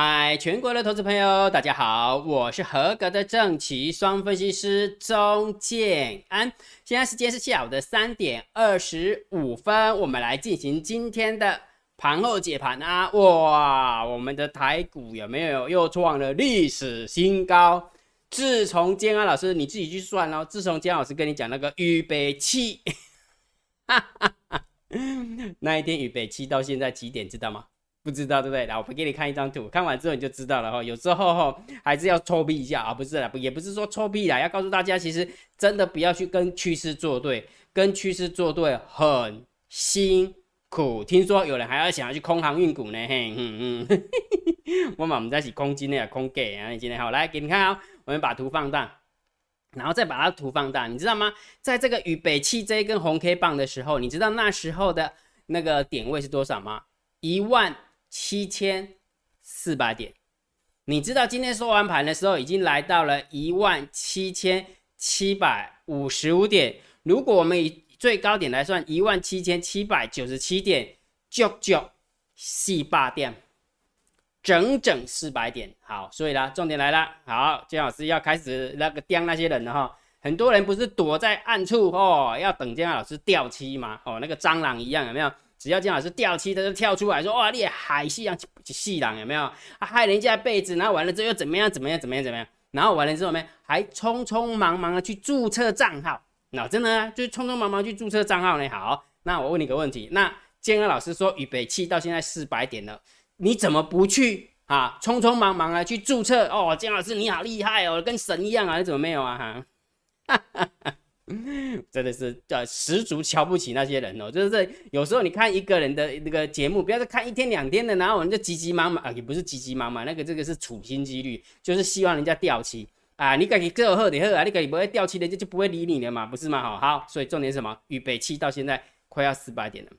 嗨，全国的投资朋友，大家好，我是合格的正奇双分析师钟建安。现在时间是下午的三点二十五分，我们来进行今天的盘后解盘啊！哇，我们的台股有没有又创了历史新高？自从建安老师你自己去算哦，自从建安老师跟你讲那个预备期，哈哈哈，那一天预备期到现在几点，知道吗？不知道对不对？来，我给你看一张图，看完之后你就知道了哈。有时候哈还是要抽币一下啊，不是啦，也不是说抽币啦，要告诉大家，其实真的不要去跟趋势作对，跟趋势作对很辛苦。听说有人还要想要去空航运股呢，嘿，嗯嗯，我们我们在起空金的空给啊，你今天好，来给你看啊，我们把图放大，然后再把它图放大，你知道吗？在这个与北汽这一根红 K 棒的时候，你知道那时候的那个点位是多少吗？一万。七千四百点，你知道今天收完盘的时候已经来到了一万七千七百五十五点。如果我们以最高点来算，一万七千七百九十七点，就就四百点，整整四百点。好，所以啦，重点来了。好，姜老师要开始那个刁那些人了哈。很多人不是躲在暗处哦，要等姜老师掉漆吗？哦，那个蟑螂一样，有没有？只要姜老师掉漆，他就跳出来说：“哇，你海西洋细狼有没有？害人家被子，然后完了之后又怎么样？怎么样？怎么样？怎么样？然后完了之后呢，还匆匆忙忙的去注册账号。那真的就是匆匆忙忙去注册账号呢。好，那我问你个问题：那建安老师说预备期到现在四百点了，你怎么不去啊？匆匆忙忙的去注册哦，姜老师你好厉害哦，跟神一样啊，你怎么没有啊？哈，哈哈。” 真的是叫十足瞧不起那些人哦，就是有时候你看一个人的那个节目，不要再看一天两天的，然后我们就急急忙忙啊，也不是急急忙忙，那个这个是处心积虑，就是希望人家掉漆啊，你赶紧给我喝点喝啊，你赶紧不会掉漆，人家就不会理你了嘛，不是吗？好，好，所以重点什么？预备期到现在快要四百点了，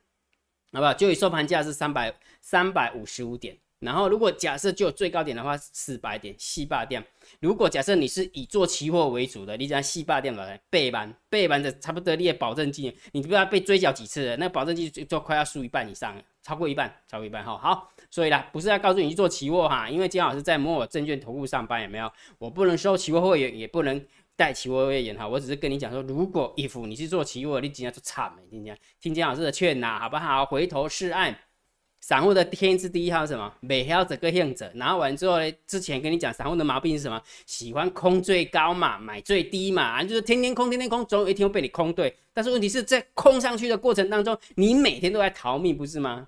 好不好？就以收盘价是三百三百五十五点。然后，如果假设就最高点的话，四百点细霸店。如果假设你是以做期货为主的，你讲细霸店来背板背板的差不多你的保证金，你不知道被追缴几次了，那保证金就就快要输一半以上了，超过一半，超过一半哈。好，所以啦，不是要告诉你去做期货哈，因为金老师在摩尔证券投顾上班，有没有？我不能收期货会员，也不能带期货会员哈。我只是跟你讲说，如果 if 你是做期货，你今天就惨了，今天听金老师的劝呐，好不好？回头是岸。散户的天字第一号是什么？美晓这个样子。然后完之后呢？之前跟你讲，散户的毛病是什么？喜欢空最高嘛，买最低嘛，就是天天空，天天空，总有一天会被你空对。但是问题是在空上去的过程当中，你每天都在逃命，不是吗？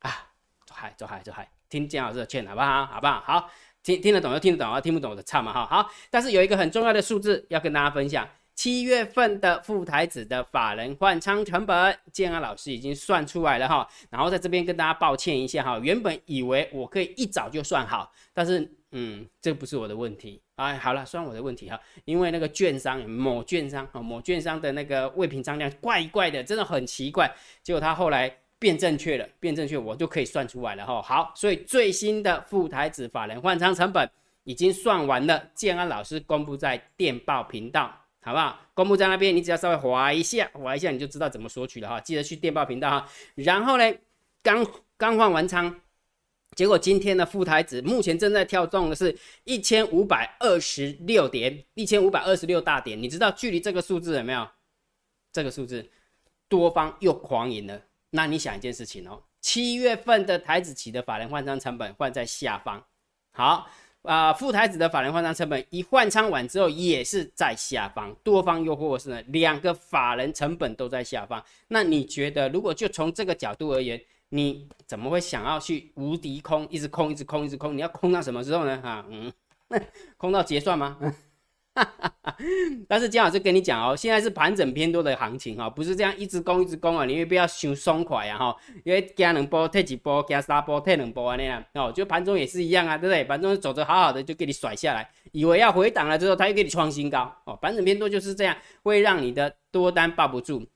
啊，走嗨，走嗨，走嗨，听姜老师的劝，好不好？好不好？好，听听得懂就听得懂啊，听不懂的唱嘛哈。好，但是有一个很重要的数字要跟大家分享。七月份的副台子的法人换仓成本，建安老师已经算出来了哈。然后在这边跟大家抱歉一下哈，原本以为我可以一早就算好，但是嗯，这不是我的问题哎，好了，算我的问题哈，因为那个券商某券商啊，某券商的那个未平仓量怪怪的，真的很奇怪。结果他后来变正确了，变正确，我就可以算出来了哈。好，所以最新的副台子法人换仓成本已经算完了，建安老师公布在电报频道。好不好？公布在那边，你只要稍微划一下，划一下你就知道怎么索取了哈。记得去电报频道哈。然后呢，刚刚换完仓，结果今天的副台子目前正在跳动的是一千五百二十六点，一千五百二十六大点。你知道距离这个数字有没有？这个数字多方又狂赢了。那你想一件事情哦，七月份的台子起的法人换仓成本换在下方。好。啊，副台子的法人换仓成本一换仓完之后也是在下方，多方又或是呢两个法人成本都在下方。那你觉得，如果就从这个角度而言，你怎么会想要去无敌空，一直空，一直空，一直空？你要空到什么时候呢？啊，嗯，空到结算吗？但是姜老师跟你讲哦，现在是盘整偏多的行情哈，不是这样一直攻一直攻啊，你也不要想松快啊哈，因为加两波退几波，加三波退两波啊那样哦，就盘中也是一样啊，对不对？盘中走着好好的就给你甩下来，以为要回档了之后，他又给你创新高哦，盘整偏多就是这样，会让你的多单抱不住，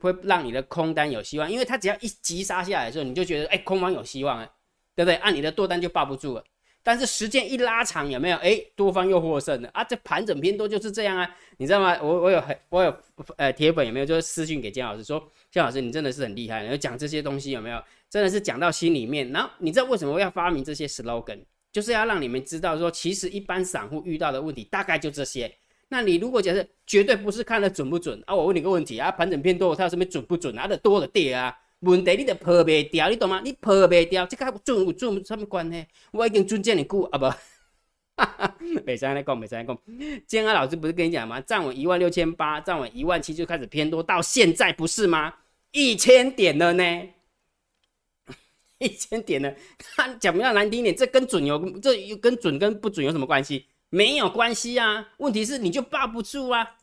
会让你的空单有希望，因为它只要一急杀下来的时候，你就觉得哎空方有希望啊，对不对？按你的多单就抱不住了。但是时间一拉长，有没有？哎，多方又获胜了啊！这盘整偏多就是这样啊，你知道吗？我我有很我有呃铁粉有没有？就是私信给姜老师说，姜老师你真的是很厉害，你讲这些东西有没有？真的是讲到心里面。然后你知道为什么要发明这些 slogan？就是要让你们知道说，其实一般散户遇到的问题大概就这些。那你如果假设绝对不是看的准不准啊，我问你个问题啊，盘整偏多，它有什么准不准啊？的多的跌啊，问题你得破不掉，你懂吗？你破不掉，这个准不准什么关系？我已经尊敬你股啊不，哈哈，没在来讲，没在来讲。建安老师不是跟你讲吗？站稳一万六千八，站稳一万七就开始偏多，到现在不是吗？一千点了呢，一千点了。他讲不要难听点，这跟准有这跟准跟不准有什么关系？没有关系啊，问题是你就抱不住啊，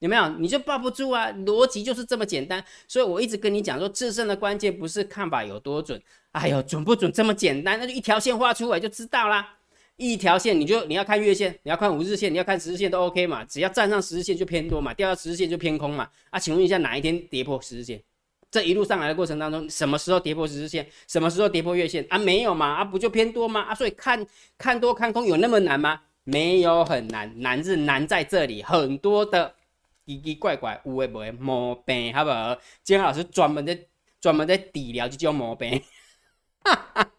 有没有？你就抱不住啊，逻辑就是这么简单。所以我一直跟你讲说，制胜的关键不是看法有多准，哎呦，准不准这么简单？那就一条线画出来就知道啦。一条线你就你要看月线，你要看五日线，你要看十日线都 OK 嘛，只要站上十日线就偏多嘛，掉到十日线就偏空嘛。啊，请问一下哪一天跌破十日线？这一路上来的过程当中，什么时候跌破十日线？什么时候跌破月线？啊，没有嘛，啊不就偏多吗？啊，所以看看多看空有那么难吗？没有很难，难是难在这里，很多的奇奇怪怪、有诶无诶毛病，好不好？金老师专门在专门在底疗这种毛病，哈 哈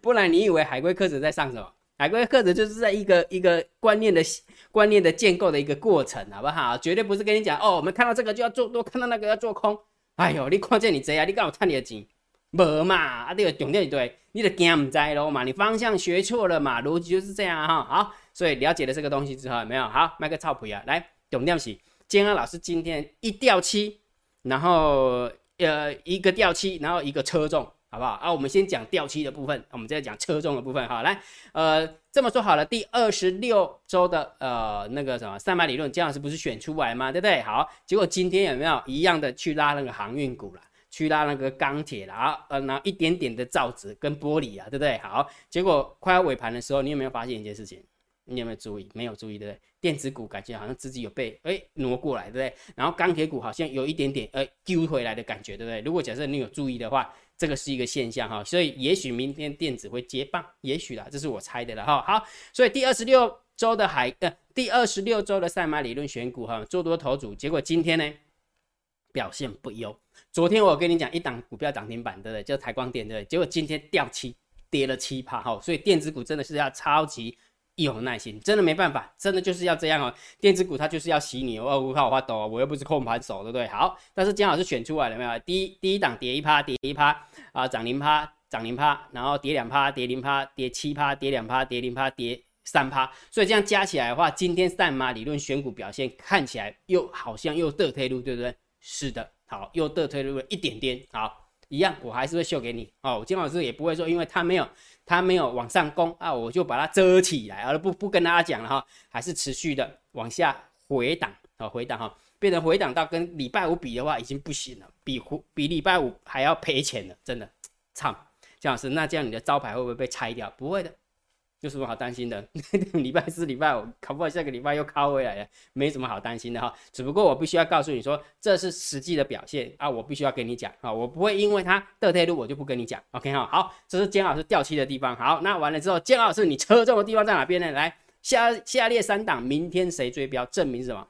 不然你以为海龟课程在上什么？海龟课程就是在一个一个观念的观念的建构的一个过程，好不好？绝对不是跟你讲哦，我们看到这个就要做多，看到那个要做空。哎呦，你看见你这样，你刚好赚你的钱。无嘛，啊，你个重点对，你的惊唔知咯嘛，你方向学错了嘛，逻辑就是这样哈。好，所以了解了这个东西之后，有没有？好，卖个臭皮啊，来，重点是，建安老师今天一掉漆，然后呃一个掉漆，然后一个车重，好不好？啊，我们先讲掉漆的部分，我们再讲车重的部分。好，来，呃，这么说好了，第二十六周的呃那个什么三百理论，姜老师不是选出来吗？对不对？好，结果今天有没有一样的去拉那个航运股了？去拉那个钢铁啦，呃，然后一点点的造纸跟玻璃啊，对不对？好，结果快要尾盘的时候，你有没有发现一件事情？你有没有注意？没有注意，对不对？电子股感觉好像自己有被哎挪过来，对不对？然后钢铁股好像有一点点呃丢回来的感觉，对不对？如果假设你有注意的话，这个是一个现象哈，所以也许明天电子会接棒，也许啦，这是我猜的了哈。好，所以第二十六周的海呃第二十六周的赛马理论选股哈，做多头组，结果今天呢表现不优。昨天我跟你讲一档股票涨停板，对不对？就是台光电，对不对？结果今天掉七，跌了七趴，哈，所以电子股真的是要超级有耐心，真的没办法，真的就是要这样哦。电子股它就是要洗你，哦，我靠，我发抖，我又不是控盘手，对不对？好，但是姜老师选出来了没有？第一第一档跌一趴，跌一趴啊，涨零趴，涨零趴，然后跌两趴，跌零趴，跌七趴，跌两趴，跌零趴，跌三趴，所以这样加起来的话，今天赛马理论选股表现看起来又好像又得退路，对不对？是的。好，又倒退了一点点，好，一样，我还是会秀给你哦。金老师也不会说，因为他没有，他没有往上攻啊，我就把它遮起来，而不不跟大家讲了哈，还是持续的往下回档啊，回档哈，变成回档到跟礼拜五比的话，已经不行了，比比礼拜五还要赔钱了，真的，操，金老师，那这样你的招牌会不会被拆掉？不会的。有什么好担心的？礼拜四、礼拜五，考不好下个礼拜又考回来了，没什么好担心的哈。只不过我必须要告诉你说，这是实际的表现啊，我必须要跟你讲啊，我不会因为它的退路我就不跟你讲。OK 哈，好，这是姜老师掉漆的地方。好，那完了之后，姜老师你车重的地方在哪边呢？来，下下列三档，明天谁追标？证明什么？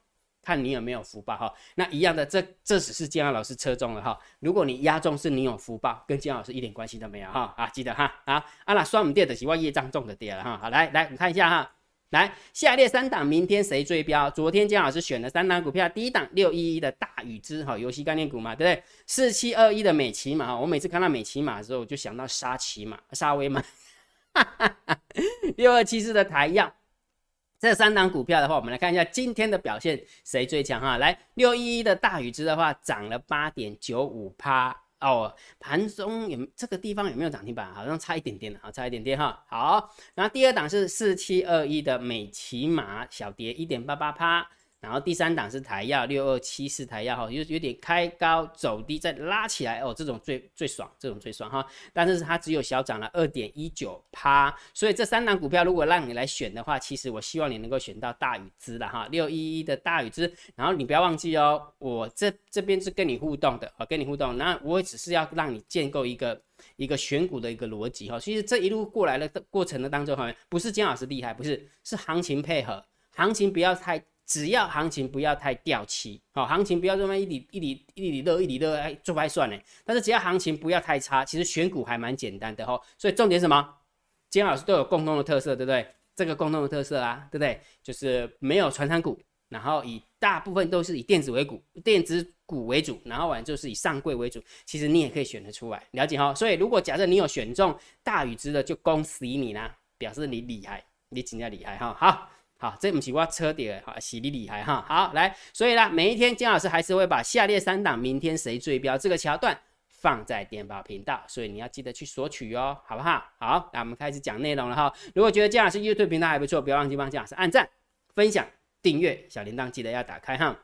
看你有没有福报哈，那一样的，这这只是建安老师车中了哈。如果你压中是你有福报，跟建安老师一点关系都没有哈啊，记得哈啊啊那双母跌的是我业障重的跌了哈。好来来，我们看一下哈，来下列三档明天谁追标？昨天姜老师选了三档股票，第一档六一一的大宇之哈，游戏概念股嘛，对不对？四七二一的美骑马哈，我每次看到美骑马的时候，我就想到沙骑马、沙威嘛，六二七四的台药。这三档股票的话，我们来看一下今天的表现谁最强哈？来，六一一的大禹之的话，涨了八点九五趴哦。盘中有这个地方有没有涨停板？好像差一点点的啊，差一点点哈。好，然后第二档是四七二一的美骑马，小跌一点八八趴。然后第三档是台药六二七四台药哈，有有点开高走低再拉起来哦，这种最最爽，这种最爽哈。但是它只有小涨了二点一九趴，所以这三档股票如果让你来选的话，其实我希望你能够选到大宇资了哈，六一一的大宇资。然后你不要忘记哦，我这这边是跟你互动的啊，跟你互动。那我只是要让你建构一个一个选股的一个逻辑哈。其实这一路过来的过程的当中哈，不是姜老师厉害，不是，是行情配合，行情不要太。只要行情不要太掉期，好，行情不要这么一里一里一里热一里热，哎，做不算呢。但是只要行情不要太差，其实选股还蛮简单的哈。所以重点什么？金老师都有共同的特色，对不对？这个共同的特色啊，对不对？就是没有传产股，然后以大部分都是以电子为股，电子股为主，然后完就是以上柜为主。其实你也可以选得出来，了解哈。所以如果假设你有选中大禹之的，就恭喜你啦，表示你厉害，你真的厉害哈。好，好，这不是我车底哈，是你厉害哈。好，来，所以呢，每一天金老师还是会把下列三档明天谁最标这个桥段。放在电报频道，所以你要记得去索取哦，好不好？好，那我们开始讲内容了哈。如果觉得姜老师 YouTube 频道还不错，不要忘记帮姜老师按赞、分享、订阅，小铃铛记得要打开哈。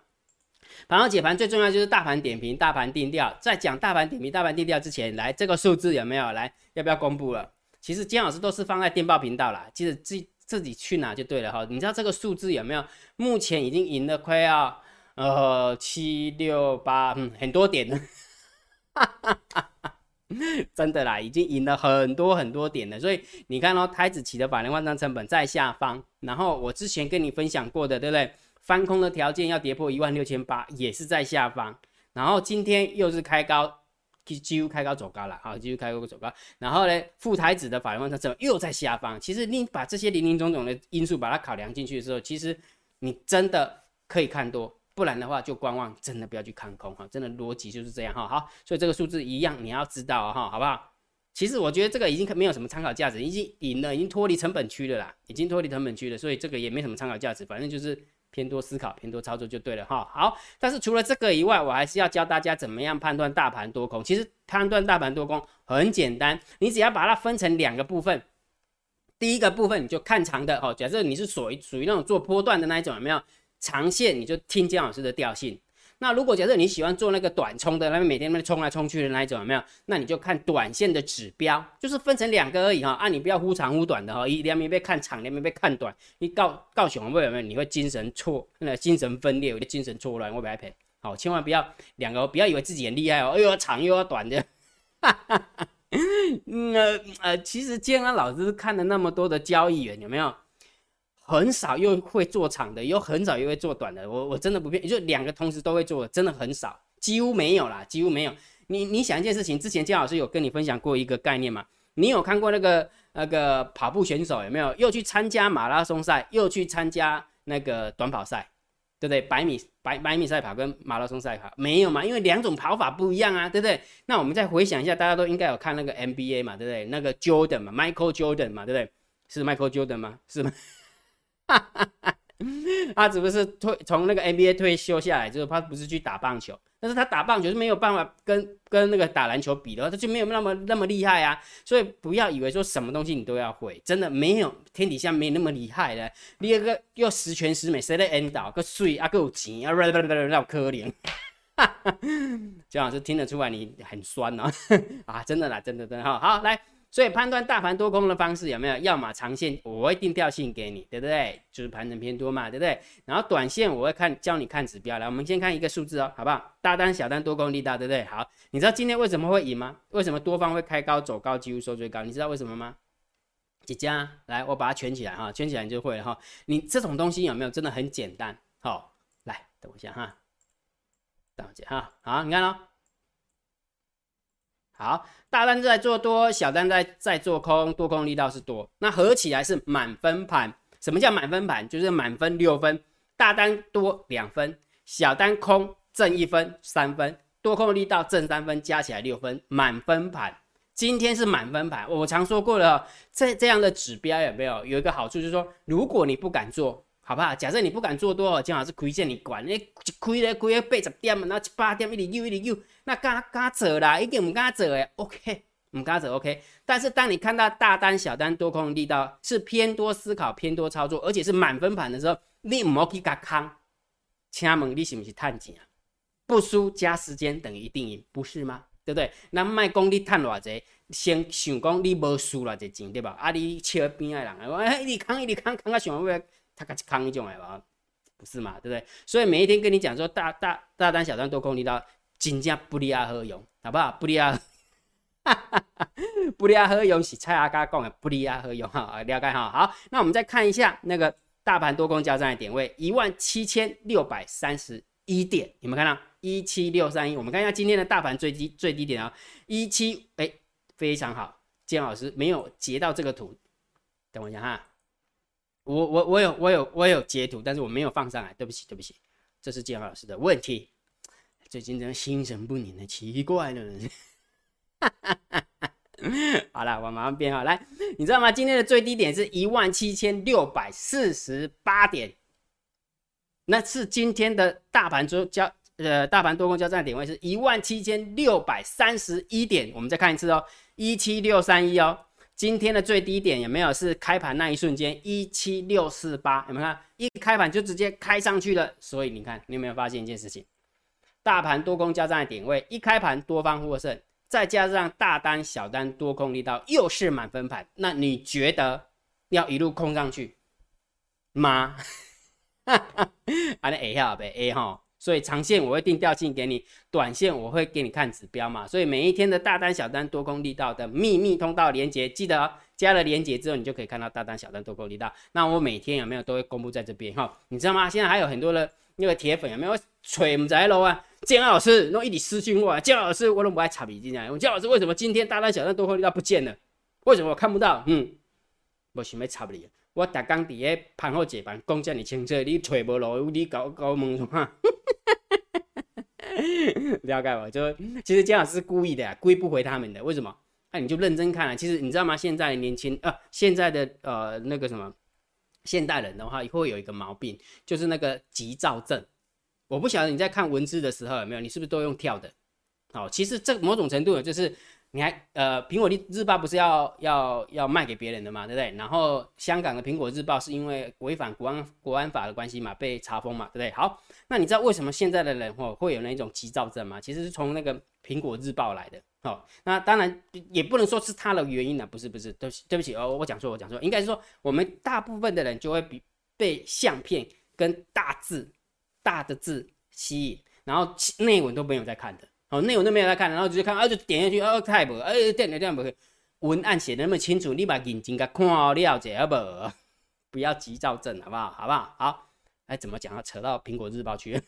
盘后解盘最重要就是大盘点评、大盘定调。在讲大盘点评、大盘定调之前，来这个数字有没有？来，要不要公布了？其实姜老师都是放在电报频道啦，其实这自己去拿就对了哈。你知道这个数字有没有？目前已经赢了快要呃七六八，嗯，很多点了。哈哈哈哈真的啦，已经赢了很多很多点了。所以你看哦，台子起的百人万张成本在下方，然后我之前跟你分享过的，对不对？翻空的条件要跌破一万六千八，也是在下方。然后今天又是开高，几乎开高走高了，好，几乎开高走高。然后呢，副台子的法人换仓成本又在下方。其实你把这些零零总总的因素把它考量进去的时候，其实你真的可以看多。不然的话就观望，真的不要去看空哈，真的逻辑就是这样哈。好，所以这个数字一样，你要知道哈，好不好？其实我觉得这个已经没有什么参考价值，已经赢了，已经脱离成本区了啦，已经脱离成本区了，所以这个也没什么参考价值，反正就是偏多思考、偏多操作就对了哈。好，但是除了这个以外，我还是要教大家怎么样判断大盘多空。其实判断大盘多空很简单，你只要把它分成两个部分，第一个部分你就看长的哦，假设你是属于属于那种做波段的那一种，有没有？长线你就听姜老师的调性。那如果假设你喜欢做那个短冲的，那每天那冲来冲去的那一种，有没有？那你就看短线的指标，就是分成两个而已哈。啊，你不要忽长忽短的哈，一两面被看长，两面被看短。你告告熊会有没有？你会精神错，那精神分裂，有点精神错乱，会被赔。好，千万不要两个，不要以为自己很厉害哦，又要长又要短的。哈哈哈。呃呃，其实建安老师看了那么多的交易员，有没有？很少又会做长的，又很少又会做短的。我我真的不骗，就两个同时都会做，真的很少，几乎没有啦，几乎没有。你你想一件事情，之前姜老师有跟你分享过一个概念嘛？你有看过那个那个跑步选手有没有？又去参加马拉松赛，又去参加那个短跑赛，对不对？百米百百米赛跑跟马拉松赛跑没有嘛？因为两种跑法不一样啊，对不对？那我们再回想一下，大家都应该有看那个 NBA 嘛，对不对？那个 Jordan 嘛，Michael Jordan 嘛，对不对？是 Michael Jordan 吗？是吗？哈哈哈，他只不过是退从那个 NBA 退休下来之后，他不是去打棒球，但是他打棒球是没有办法跟跟那个打篮球比的，他就没有那么那么厉害啊。所以不要以为说什么东西你都要会，真的没有天底下没那么厉害的。你一个又十全十美，谁来引导？个水啊，个有钱啊，啦啦啦啦，可怜。哈哈，姜老师听得出来你很酸哦，啊，真的啦，真的真的哈，好来。所以判断大盘多空的方式有没有？要么长线我会定调性给你，对不对？就是盘整偏多嘛，对不对？然后短线我会看教你看指标。来，我们先看一个数字哦，好不好？大单、小单、多空力大，对不对？好，你知道今天为什么会赢吗？为什么多方会开高走高，几乎收最高？你知道为什么吗？姐姐，来，我把它圈起来哈，圈起来你就会了哈。你这种东西有没有真的很简单？好，来，等我一下哈，等我一下哈，好，你看哦。好，大单在做多，小单在在做空，多空力道是多，那合起来是满分盘。什么叫满分盘？就是满分六分，大单多两分，小单空正一分三分，多空力道正三分，加起来六分，满分盘。今天是满分盘，我常说过了，这这样的指标有没有有一个好处，就是说如果你不敢做。好不好？假设你不敢做多，正好是亏线你管，你亏咧亏咧八十点，然后七八点一直又一直又，那敢敢做啦，一定唔敢做诶。OK，唔敢做 OK。但是当你看到大单、小单、多空力道是偏多思考、偏多操作，而且是满分盘的时候，你唔好去甲空。请问你是不是探钱啊？不输加时间等于一定赢，不是吗？对不对？那卖讲你探偌济，先想讲你无输偌济钱，对吧？啊，你笑边诶人，哎，一直空一直空，空到想要。他开始扛一种哎吧，不是嘛，对不对？所以每一天跟你讲说大大大单小单多空力道，真正不利阿何用，好不好？不利阿，不利阿何用是蔡阿嘎讲的不利阿何用哈，了解哈。好，那我们再看一下那个大盘多空交战的点位，一万七千六百三十一点，有没有看到？一七六三一，我们看一下今天的大盘最低最低点啊，一七哎，非常好，姜老师没有截到这个图。等我一下哈，我我我有我有我有截图，但是我没有放上来，对不起对不起，这是建豪老师的问题。最近真的心神不宁的，奇怪了。好了，我马上变好来，你知道吗？今天的最低点是一万七千六百四十八点，那是今天的大盘周交呃大盘多空交战点位是一万七千六百三十一点。我们再看一次哦，一七六三一哦。今天的最低点有没有是开盘那一瞬间一七六四八？有没有看？一开盘就直接开上去了。所以你看，你有没有发现一件事情？大盘多空交战的点位，一开盘多方获胜，再加上大单、小单多空力道又是满分盘，那你觉得要一路空上去吗？哈 哈，啊，你 A 下呗，A 哈。所以长线我会定调性给你，短线我会给你看指标嘛。所以每一天的大单、小单、多空力道的秘密通道连接，记得加了连接之后，你就可以看到大单、小单、多空力道。那我每天有没有都会公布在这边哈？你知道吗？现在还有很多的那个铁粉有没有吹唔在喽啊？建老师，那一直私信我，啊建老师我都不爱插笔进来。我建老师为什么今天大单、小单、多空力道不见了？为什么我看不到？嗯，我想要插你。我逐工伫咧盘后解盘讲遮尔清楚，你揣无路，你搞搞问什么？了解我，就其实姜老师是故意的呀，故意不回他们的。为什么？那你就认真看啊。其实你知道吗？现在年轻呃，现在的呃那个什么现代人的话，会有一个毛病，就是那个急躁症。我不晓得你在看文字的时候有没有，你是不是都用跳的？好，其实这某种程度就是。你还呃，苹果日报不是要要要卖给别人的嘛，对不对？然后香港的苹果日报是因为违反国安国安法的关系嘛，被查封嘛，对不对？好，那你知道为什么现在的人哦会有那种急躁症吗？其实是从那个苹果日报来的。哦，那当然也不能说是他的原因呢，不是不是，对对不起哦，我讲错，我讲错，应该是说我们大部分的人就会比被相片跟大字大的字吸引，然后内文都没有在看的。哦，内容都没有在看，然后直接看，啊，就点下去，啊，太无，哎，点了点不文案写的那么清楚，你把眼睛给看了解好不？不要急躁症，好不好？好不好？好，哎，怎么讲啊？扯到苹果日报去。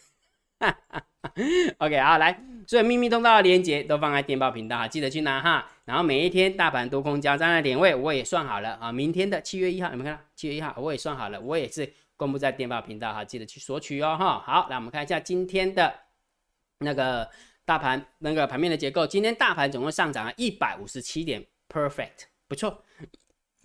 OK，好，来，所以秘密通道的链接都放在电报频道哈，记得去拿哈。然后每一天大盘多空交战的点位我也算好了啊，明天的七月一号，有没有看？七月一号我也算好了，我也是公布在电报频道哈，记得去索取哦哈。好，来我们看一下今天的那个。大盘那个盘面的结构，今天大盘总共上涨了一百五十七点，perfect，不错。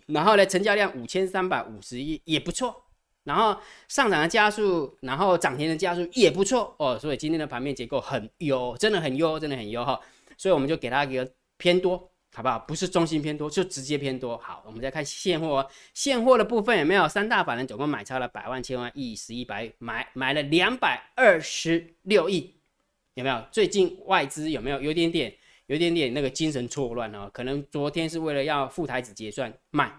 然后呢，成交量五千三百五十亿，也不错。然后上涨的加速，然后涨停的加速也不错哦。所以今天的盘面结构很优，真的很优，真的很优哈。所以我们就给它一个偏多，好不好？不是中心偏多，就直接偏多。好，我们再看现货，现货的部分有没有？三大法人总共买超了百万、千万、亿、十亿、百，买买了两百二十六亿。有没有最近外资有没有有点点有点点那个精神错乱哦？可能昨天是为了要副台子结算卖，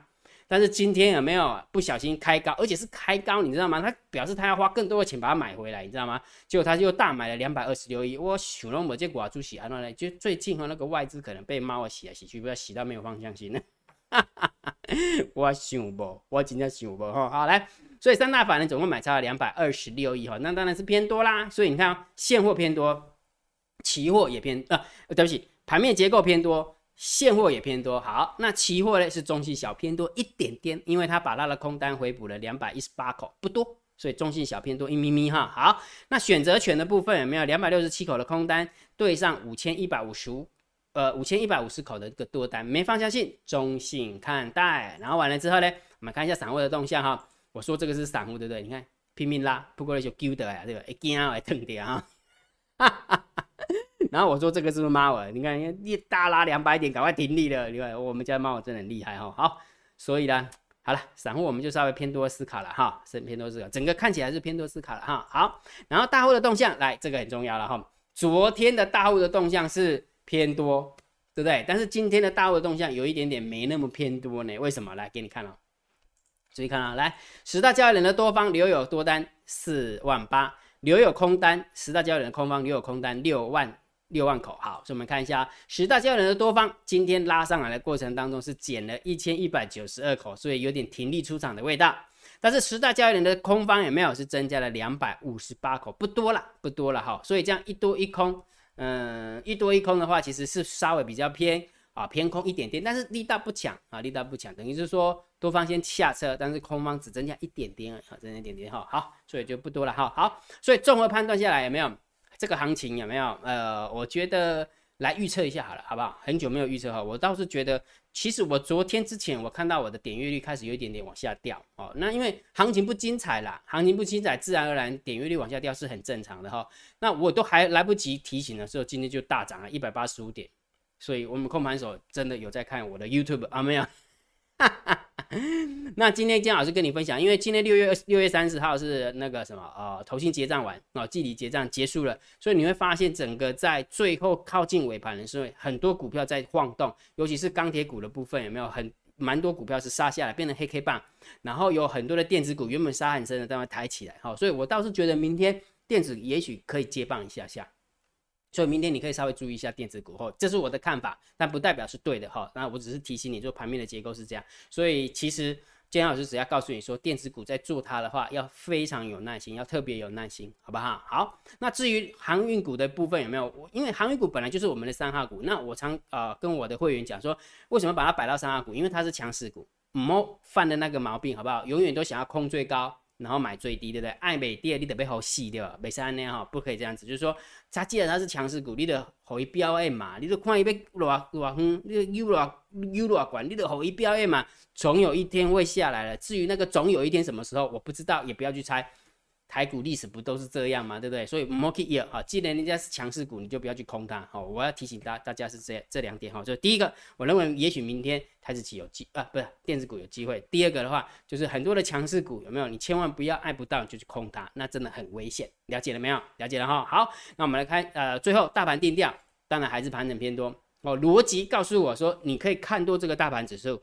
但是今天有没有不小心开高，而且是开高，你知道吗？他表示他要花更多的钱把它买回来，你知道吗？结果他就大买了两百二十六亿。我想了我这寡猪洗安了呢，就最近和那个外资可能被猫洗来洗去，不要洗到没有方向性了。我想不，我今天想不哈。好来。所以三大法人总共买超了两百二十六亿哈，那当然是偏多啦。所以你看，现货偏多，期货也偏啊，对不起，盘面结构偏多，现货也偏多。好，那期货呢是中性小偏多一点点，因为它把它的空单回补了两百一十八口，不多，所以中性小偏多一咪咪哈。好，那选择权的部分有没有两百六十七口的空单对上五千一百五十五，呃，五千一百五十口的这个多单，没方向性，中性看待。然后完了之后呢，我们看一下散户的动向哈。我说这个是散户，对不对？你看拼命拉，不过就丢的呀，对吧？一惊还疼掉啊！然后我说这个是猫儿，你看一大拉两百点，赶快停利了。你看我们家猫真的很厉害哈。好，所以呢，好了，散户我们就稍微偏多思考了哈，是偏多思考，整个看起来是偏多思考了哈。好，然后大户的动向，来这个很重要了哈。昨天的大户的动向是偏多，对不对？但是今天的大户的动向有一点点没那么偏多呢，为什么？来给你看哦。注意看啊，来十大交易人的多方留有多单四万八，留有空单十大交易人的空方留有空单六万六万口。好，所以我们看一下十大交易人的多方今天拉上来的过程当中是减了一千一百九十二口，所以有点停利出场的味道。但是十大交易人的空方有没有是增加了两百五十八口，不多了，不多了哈。所以这样一多一空，嗯，一多一空的话，其实是稍微比较偏啊偏空一点点，但是力道不强啊，力道不强，等于是说多方先下车，但是空方只增加一点点啊，增加一点点哈。好，所以就不多了哈。好，所以综合判断下来有没有这个行情有没有？呃，我觉得。来预测一下好了，好不好？很久没有预测哈，我倒是觉得，其实我昨天之前我看到我的点阅率开始有一点点往下掉哦。那因为行情不精彩啦，行情不精彩，自然而然点阅率往下掉是很正常的哈。那我都还来不及提醒的时候，今天就大涨了一百八十五点，所以我们控盘手真的有在看我的 YouTube 啊？没有？那今天姜老师跟你分享，因为今天六月六月三十号是那个什么呃，投信结账完啊，季底结账结束了，所以你会发现整个在最后靠近尾盘的时候，很多股票在晃动，尤其是钢铁股的部分，有没有很蛮多股票是杀下来变成黑 K 棒，然后有很多的电子股原本杀很深的，都会抬起来，好，所以我倒是觉得明天电子也许可以接棒一下下。所以明天你可以稍微注意一下电子股哈，这是我的看法，但不代表是对的哈。那我只是提醒你，说盘面的结构是这样。所以其实姜老师只要告诉你说，电子股在做它的话，要非常有耐心，要特别有耐心，好不好？好，那至于航运股的部分有没有？因为航运股本来就是我们的三号股，那我常呃跟我的会员讲说，为什么把它摆到三号股？因为它是强势股，唔好犯的那个毛病，好不好？永远都想要空最高。然后买最低，对不对？爱美跌，你得被好细，对吧？美三那样哈，不可以这样子。就是说，它既然它是强势股，你得好一标诶嘛，你就看一被落落哼，你得 U 落 U 落管，你得好一标诶嘛，总有一天会下来了。至于那个总有一天什么时候，我不知道，也不要去猜。台股历史不都是这样吗？对不对？所以 market year 啊，既然人家是强势股，你就不要去空它。好，我要提醒大大家是这这两点哈。就第一个，我认为也许明天台子期有机啊，不是电子股有机会。第二个的话，就是很多的强势股有没有？你千万不要爱不到就去空它，那真的很危险。了解了没有？了解了哈。好，那我们来看呃，最后大盘定调，当然还是盘整偏多哦。逻辑告诉我说，你可以看多这个大盘指数，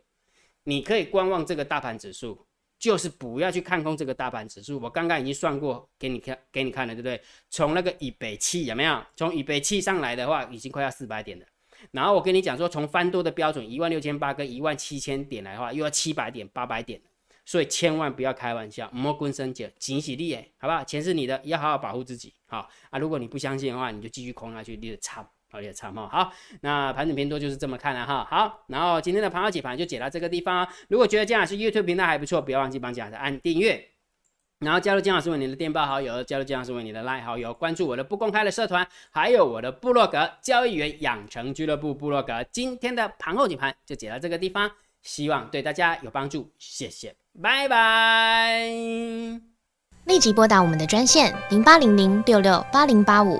你可以观望这个大盘指数。就是不要去看空这个大盘指数，我刚刚已经算过给你看，给你看了，对不对？从那个以北气有没有？从以北气上来的话，已经快要四百点了。然后我跟你讲说，从翻多的标准一万六千八跟一万七千点来的话，又要七百点、八百点所以千万不要开玩笑，莫棍生姐，警喜利哎，好不好？钱是你的，要好好保护自己。好啊，如果你不相信的话，你就继续空下去，你的差。好，也差哈。好，那盘整偏多就是这么看了哈。好，然后今天的盘后解盘就解到这个地方。如果觉得姜老师 YouTube 频道还不错，不要忘记帮姜老师按订阅，然后加入姜老师为你的电报好友，加入姜老师为你的 Line 好友，关注我的不公开的社团，还有我的部落格交易员养成俱乐部部落格。今天的盘后解盘就解到这个地方，希望对大家有帮助，谢谢，拜拜。立即拨打我们的专线零八零零六六八零八五。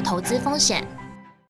投资风险。